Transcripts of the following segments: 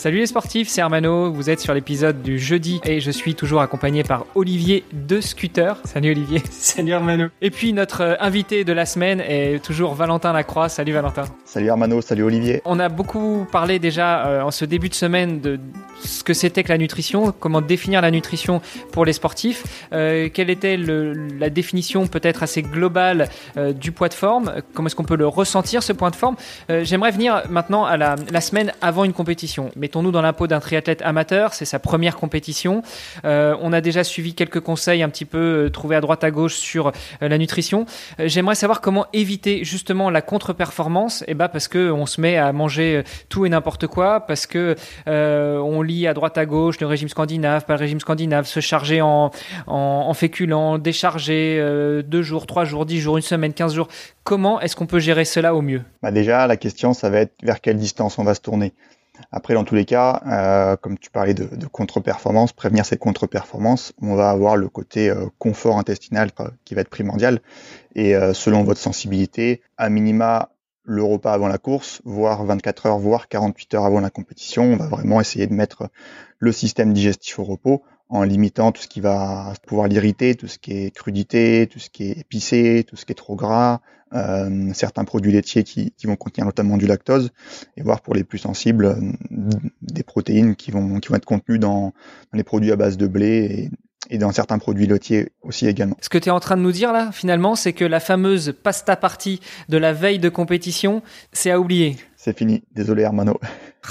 Salut les sportifs, c'est Armano, vous êtes sur l'épisode du jeudi et je suis toujours accompagné par Olivier de Scooter. Salut Olivier. Salut Armano. Et puis notre euh, invité de la semaine est toujours Valentin Lacroix. Salut Valentin. Salut Armano, salut Olivier. On a beaucoup parlé déjà euh, en ce début de semaine de ce que c'était que la nutrition, comment définir la nutrition pour les sportifs, euh, quelle était le, la définition peut-être assez globale euh, du poids de forme, comment est-ce qu'on peut le ressentir ce point de forme. Euh, J'aimerais venir maintenant à la, la, semaine avant une compétition. Mettons-nous dans la peau d'un triathlète amateur, c'est sa première compétition. Euh, on a déjà suivi quelques conseils un petit peu euh, trouvés à droite à gauche sur euh, la nutrition. J'aimerais savoir comment éviter justement la contre-performance, eh ben parce que on se met à manger tout et n'importe quoi, parce que on à droite à gauche le régime scandinave, pas le régime scandinave, se charger en, en, en féculents, décharger euh, deux jours, trois jours, dix jours, une semaine, quinze jours. Comment est-ce qu'on peut gérer cela au mieux? Bah Déjà, la question, ça va être vers quelle distance on va se tourner. Après, dans tous les cas, euh, comme tu parlais de, contre-performance, prévenir cette contre-performance, on va avoir le côté euh, confort intestinal qui va être primordial. Et selon votre sensibilité, à minima, le repas avant la course, voire 24 heures, voire 48 heures avant la compétition. On va vraiment essayer de mettre le système digestif au repos en limitant tout ce qui va pouvoir l'irriter, tout ce qui est crudité, tout ce qui est épicé, tout ce qui est trop gras, euh, certains produits laitiers qui, vont contenir notamment du lactose, et voir pour les plus sensibles euh, des protéines qui vont, être contenues dans les produits à base de blé et, dans certains produits laitiers aussi également. Ce que tu es en train de nous dire là, finalement, c'est que la fameuse pasta partie de la veille de compétition, c'est à oublier. C'est fini, désolé Hermano.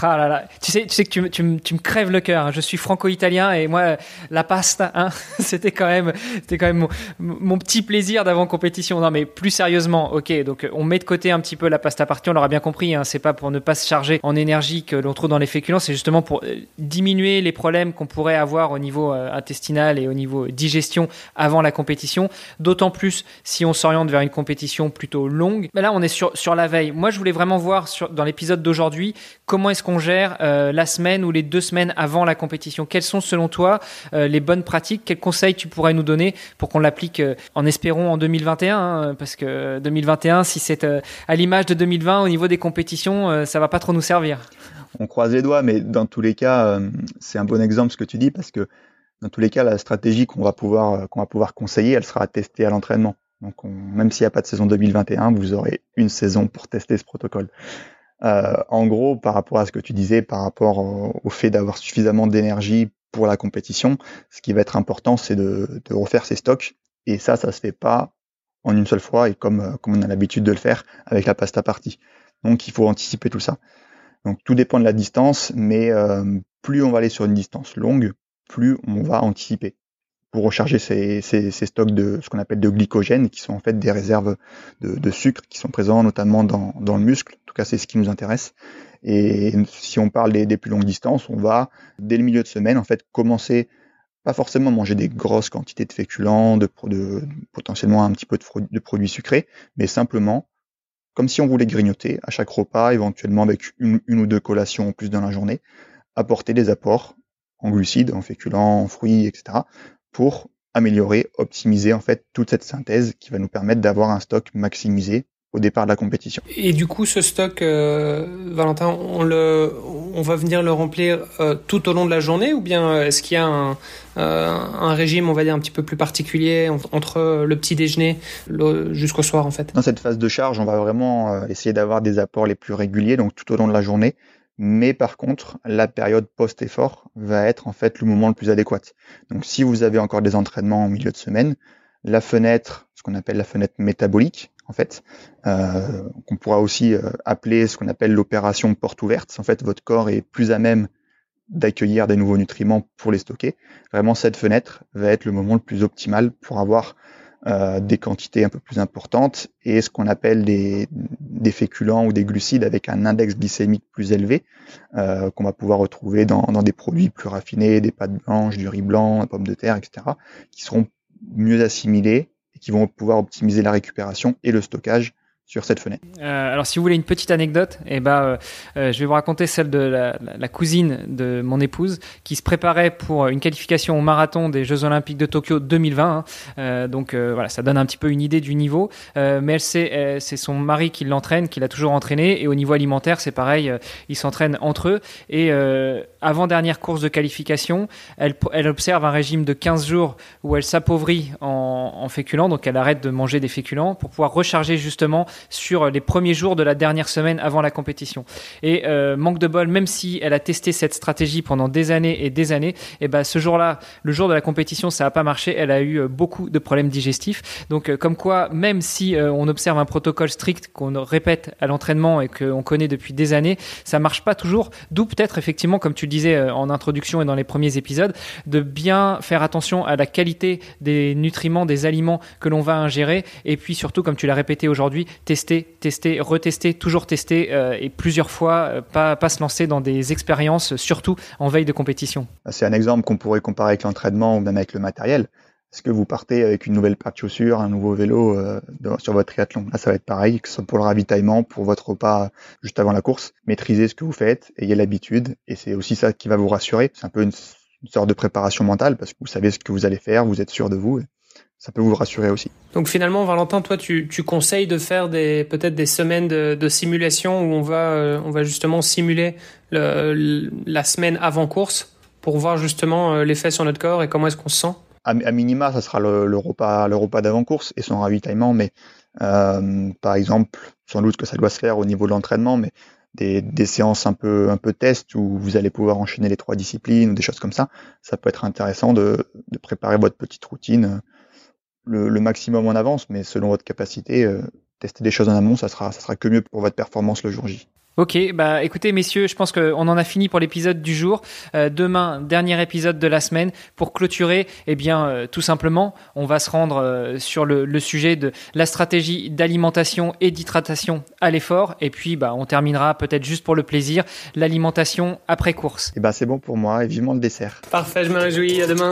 Ah là là, tu sais, tu sais que tu, tu, tu me crèves le cœur. Je suis franco-italien et moi, la pasta, hein, c'était quand même, c'était quand même mon, petit plaisir d'avant compétition. Non, mais plus sérieusement, ok. Donc, on met de côté un petit peu la pasta partie. On l'aura bien compris. Hein, c'est pas pour ne pas se charger en énergie que l'on trouve dans les féculents. C'est justement pour euh, diminuer les problèmes qu'on pourrait avoir au niveau euh, intestinal et au niveau digestion avant la compétition. D'autant plus si on s'oriente vers une compétition plutôt longue. Mais là, on est sur sur la veille. Moi, je voulais vraiment voir dans l'épisode d'aujourd'hui comment est est-ce qu'on gère euh, la semaine ou les deux semaines avant la compétition? Quelles sont selon toi euh, les bonnes pratiques? Quels conseils tu pourrais nous donner pour qu'on l'applique euh, en espérons en 2021 hein, Parce que 2021, si c'est à l'image de 2020 au niveau des compétitions, ça va pas trop nous servir. On croise les doigts, mais dans tous les cas, c'est un bon exemple ce que tu dis parce que dans tous les cas, la stratégie qu'on va pouvoir qu'on va pouvoir conseiller, elle sera testée à l'entraînement. Donc, on, même s'il n'y a pas de saison 2021, vous aurez une saison pour tester ce protocole. Euh, en gros, par rapport à ce que tu disais, par rapport au, au fait d'avoir suffisamment d'énergie pour la compétition, ce qui va être important, c'est de, refaire ses stocks. Et ça, ça se fait pas en une seule fois et comme, comme on a l'habitude de le faire avec la pasta partie. Donc, il faut anticiper tout ça. Donc, tout dépend de la distance, mais euh, plus on va aller sur une distance longue, plus on va anticiper pour recharger ces, stocks de ce qu'on appelle de glycogène, qui sont en fait des réserves de, sucre qui sont présents notamment dans, le muscle. En tout cas, c'est ce qui nous intéresse. Et si on parle des, plus longues distances, on va dès le milieu de semaine en fait commencer pas forcément manger des grosses quantités de féculents, de, potentiellement un petit peu de, de, produits sucrés, mais simplement comme si on voulait grignoter à chaque repas, éventuellement avec une, une ou deux collations en plus dans la journée, apporter des apports en glucides, en féculents, en fruits, etc pour améliorer, optimiser en fait toute cette synthèse qui va nous permettre d'avoir un stock maximisé au départ de la compétition. Et du coup, ce stock, euh, Valentin, on, le, on va venir le remplir euh, tout au long de la journée ou bien est-ce qu'il y a un, euh, un régime, on va dire, un petit peu plus particulier entre le petit déjeuner jusqu'au soir en fait? Dans cette phase de charge, on va vraiment euh, essayer d'avoir des apports les plus réguliers, donc tout au long de la journée. Mais par contre, la période post-effort va être en fait le moment le plus adéquat. Donc si vous avez encore des entraînements en milieu de semaine, la fenêtre, ce qu'on appelle la fenêtre métabolique, en fait, euh, qu'on pourra aussi euh, appeler ce qu'on appelle l'opération porte ouverte. En fait, votre corps est plus à même d'accueillir des nouveaux nutriments pour les stocker. Vraiment, cette fenêtre va être le moment le plus optimal pour avoir euh, des quantités un peu plus importantes et ce qu'on appelle des, des, féculents ou des glucides avec un index glycémique plus élevé euh, qu'on va pouvoir retrouver dans, dans, des produits plus raffinés, des pâtes blanches, du riz blanc, des pommes de terre, etc., qui seront mieux assimilés qui vont pouvoir optimiser la récupération et le stockage sur cette fenêtre. Euh, alors, si vous voulez une petite anecdote, eh ben, euh, euh, je vais vous raconter celle de la, cousine de mon épouse qui se préparait pour une qualification au marathon des Jeux Olympiques de Tokyo 2020. Hein. Donc voilà, ça donne un petit peu une idée du niveau. mais elle sait, c'est son mari qui l'entraîne, qui l'a toujours entraîné. Et au niveau alimentaire, c'est pareil, ils s'entraînent entre eux. Et avant dernière course de qualification, elle, elle, observe un régime de 15 jours où elle s'appauvrit en, en féculents, donc elle arrête de manger des féculents pour pouvoir recharger justement sur les premiers jours de la dernière semaine avant la compétition. Et euh, manque de bol, même si elle a testé cette stratégie pendant des années et des années, et eh ben ce jour-là, le jour de la compétition, ça n'a pas marché. Elle a eu euh, beaucoup de problèmes digestifs. Donc euh, comme quoi, même si on observe un protocole strict qu'on répète à l'entraînement et qu'on connaît depuis des années, ça marche pas toujours. D'où peut-être effectivement, comme tu le disais en introduction et dans les premiers épisodes, de bien faire attention à la qualité des nutriments, des aliments que l'on va ingérer, et puis surtout, comme tu l'as répété aujourd'hui, tester, tester, retester, toujours tester euh, et plusieurs fois, euh, pas, pas se lancer dans des expériences, surtout en veille de compétition. C'est un exemple qu'on pourrait comparer avec l'entraînement ou même avec le matériel. Est-ce que vous partez avec une nouvelle paire de chaussures, un nouveau vélo euh, sur votre triathlon? Là, ça va être pareil, que ce soit pour le ravitaillement, pour votre repas juste avant la course. Maîtrisez ce que vous faites, ayez l'habitude, et c'est aussi ça qui va vous rassurer. C'est un peu une, une, sorte de préparation mentale, parce que vous savez ce que vous allez faire, vous êtes sûr de vous ça peut vous rassurer aussi. Donc finalement, Valentin, toi, tu, tu conseilles de faire des peut-être des semaines de, de, simulation où on va euh, on va justement simuler le, la semaine avant course pour voir justement euh, l'effet sur notre corps et comment est-ce qu'on se sent? À, minima, ça sera le, le repas le repas d'avant course et son ravitaillement, mais euh, par exemple, sans doute que ça doit se faire au niveau de l'entraînement, mais des, des, séances un peu un peu test où vous allez pouvoir enchaîner les trois disciplines ou des choses comme ça, ça peut être intéressant de, de préparer votre petite routine le, maximum en avance, mais selon votre capacité, euh, tester des choses en amont, ça sera, ça sera que mieux pour votre performance le jour J. Ok, bah écoutez messieurs, je pense qu'on en a fini pour l'épisode du jour. Euh, demain, dernier épisode de la semaine. Pour clôturer, eh bien euh, tout simplement, on va se rendre sur le, le, sujet de la stratégie d'alimentation et d'hydratation à l'effort. Et puis bah on terminera peut-être juste pour le plaisir, l'alimentation après course. Et eh bah c'est bon pour moi et vivement le dessert. Parfait, je me réjouis, à demain.